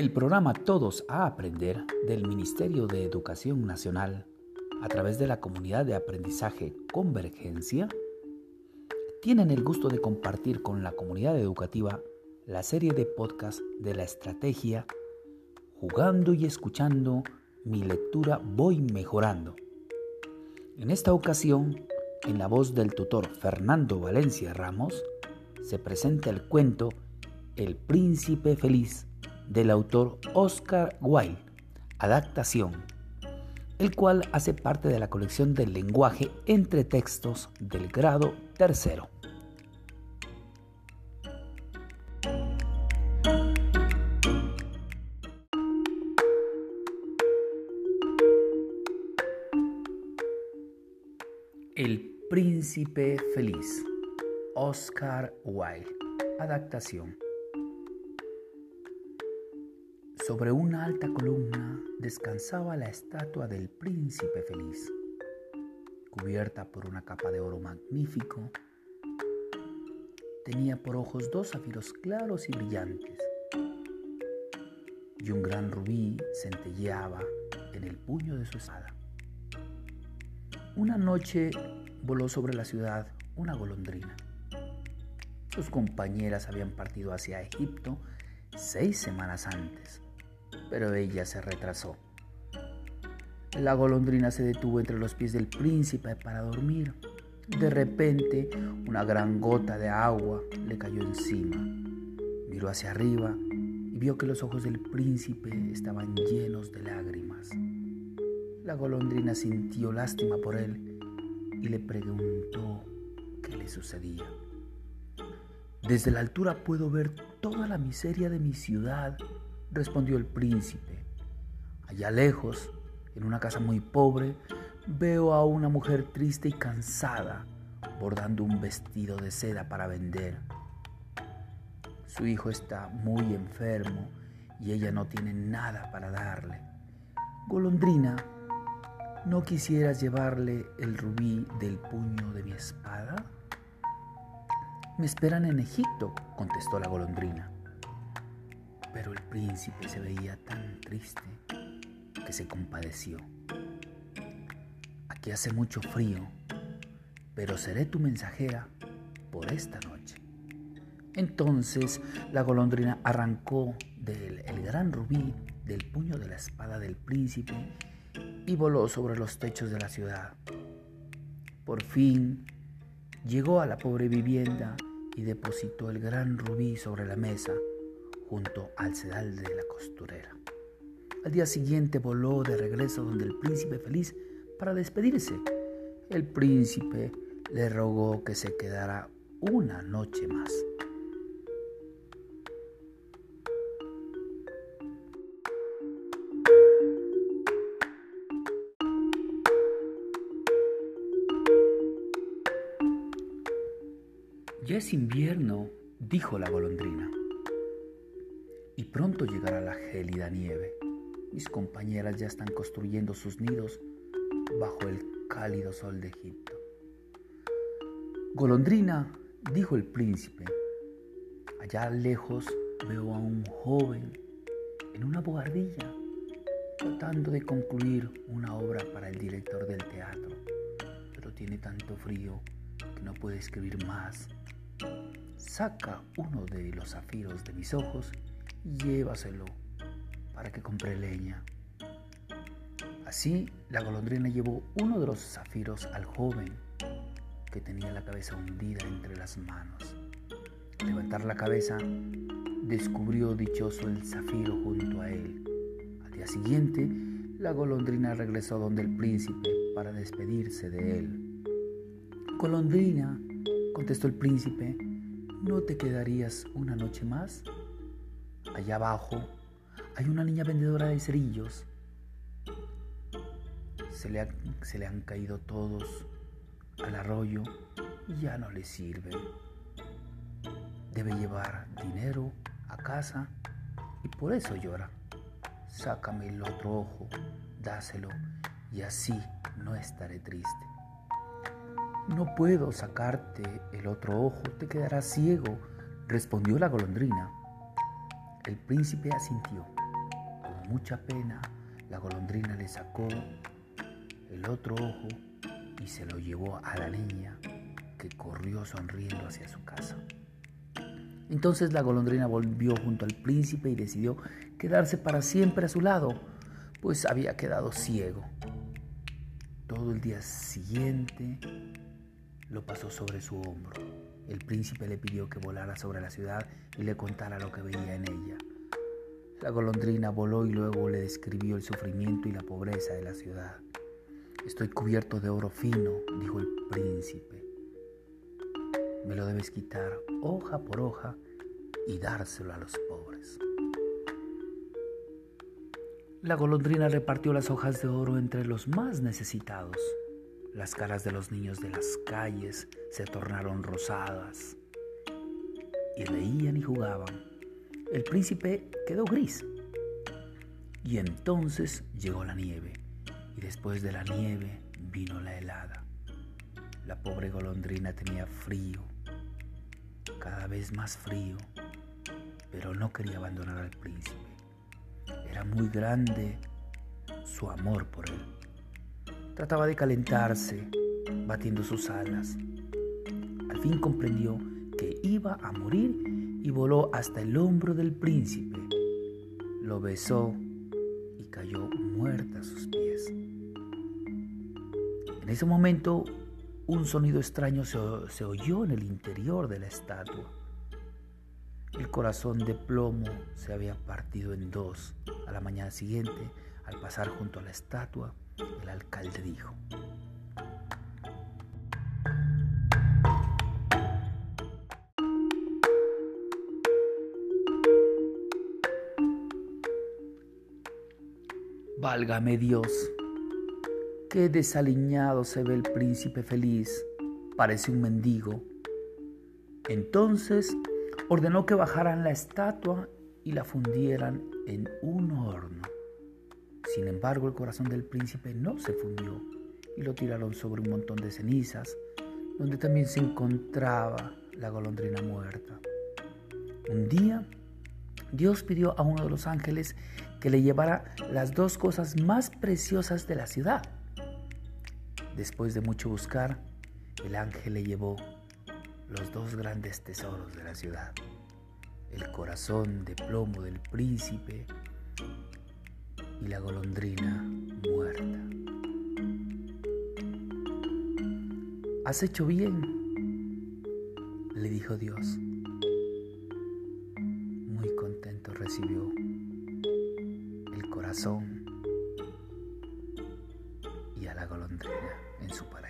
El programa Todos a Aprender del Ministerio de Educación Nacional, a través de la comunidad de aprendizaje Convergencia, tienen el gusto de compartir con la comunidad educativa la serie de podcast de la estrategia Jugando y escuchando mi lectura voy mejorando. En esta ocasión, en la voz del tutor Fernando Valencia Ramos, se presenta el cuento El príncipe feliz del autor Oscar Wilde, adaptación, el cual hace parte de la colección del lenguaje entre textos del grado tercero. El príncipe feliz. Oscar Wilde. Adaptación. Sobre una alta columna descansaba la estatua del príncipe feliz, cubierta por una capa de oro magnífico. Tenía por ojos dos zafiros claros y brillantes, y un gran rubí centelleaba en el puño de su espada. Una noche voló sobre la ciudad una golondrina. Sus compañeras habían partido hacia Egipto seis semanas antes, pero ella se retrasó. La golondrina se detuvo entre los pies del príncipe para dormir. De repente, una gran gota de agua le cayó encima. Miró hacia arriba y vio que los ojos del príncipe estaban llenos de lágrimas. La golondrina sintió lástima por él y le preguntó qué le sucedía. Desde la altura puedo ver toda la miseria de mi ciudad, respondió el príncipe. Allá lejos, en una casa muy pobre, veo a una mujer triste y cansada bordando un vestido de seda para vender. Su hijo está muy enfermo y ella no tiene nada para darle. Golondrina, ¿No quisieras llevarle el rubí del puño de mi espada? Me esperan en Egipto, contestó la golondrina. Pero el príncipe se veía tan triste que se compadeció. Aquí hace mucho frío, pero seré tu mensajera por esta noche. Entonces la golondrina arrancó del el gran rubí del puño de la espada del príncipe y voló sobre los techos de la ciudad. Por fin llegó a la pobre vivienda y depositó el gran rubí sobre la mesa junto al sedal de la costurera. Al día siguiente voló de regreso donde el príncipe feliz para despedirse. El príncipe le rogó que se quedara una noche más. Ya es invierno, dijo la golondrina, y pronto llegará la gélida nieve. Mis compañeras ya están construyendo sus nidos bajo el cálido sol de Egipto. Golondrina, dijo el príncipe, allá lejos veo a un joven en una bogardilla tratando de concluir una obra para el director del teatro, pero tiene tanto frío que no puede escribir más Saca uno de los zafiros de mis ojos llévaselo para que compre leña. Así la golondrina llevó uno de los zafiros al joven que tenía la cabeza hundida entre las manos. Al levantar la cabeza, descubrió dichoso el zafiro junto a él. Al día siguiente, la golondrina regresó donde el príncipe para despedirse de él. Golondrina, contestó el príncipe, ¿no te quedarías una noche más? Allá abajo hay una niña vendedora de cerillos. Se le, han caído todos al arroyo y ya no le sirven. Debe llevar dinero a casa y por eso llora. Sácame el otro ojo, dáselo y así no estaré triste. No puedo sacarte el otro ojo, te quedarás ciego, respondió la golondrina. El príncipe asintió mucha pena, la golondrina le sacó el otro ojo y se lo llevó a la niña que corrió sonriendo hacia su casa. Entonces la golondrina volvió junto al príncipe y decidió quedarse para siempre a su lado, pues había quedado ciego. Todo el día siguiente lo pasó sobre su hombro. El príncipe le pidió que volara sobre la ciudad y le contara lo que veía en ella. La golondrina voló y luego le describió el sufrimiento y la pobreza de la ciudad. Estoy cubierto de oro fino, dijo el príncipe. Me lo debes quitar hoja por hoja y dárselo a los pobres. La golondrina repartió las hojas de oro entre los más necesitados. Las caras de los niños de las calles se tornaron rosadas y reían y jugaban. El príncipe quedó gris. Y entonces llegó la nieve y después de la nieve vino la helada. La pobre golondrina tenía frío, cada vez más frío, pero no quería abandonar al príncipe. Era muy grande su amor por él. Trataba de calentarse, batiendo sus alas. Al fin comprendió que iba a morir y voló hasta el hombro del príncipe. Lo besó y cayó muerta a sus pies. En ese momento, un sonido extraño se, se oyó en el interior de la estatua. El corazón de plomo se había partido en dos. A la mañana siguiente, al pasar junto a la estatua, el alcalde dijo, Válgame Dios, qué desaliñado se ve el príncipe feliz, parece un mendigo. Entonces ordenó que bajaran la estatua y la fundieran en un horno. Sin embargo, el corazón del príncipe no se fundió y lo tiraron sobre un montón de cenizas, donde también se encontraba la golondrina muerta. Un día, Dios pidió a uno de los ángeles que le llevara las dos cosas más preciosas de la ciudad. Después de mucho buscar, el ángel le llevó los dos grandes tesoros de la ciudad, el corazón de plomo del príncipe y la golondrina muerta. Has hecho bien, le dijo Dios. Muy contento recibió el corazón y a la golondrina en su paraíso.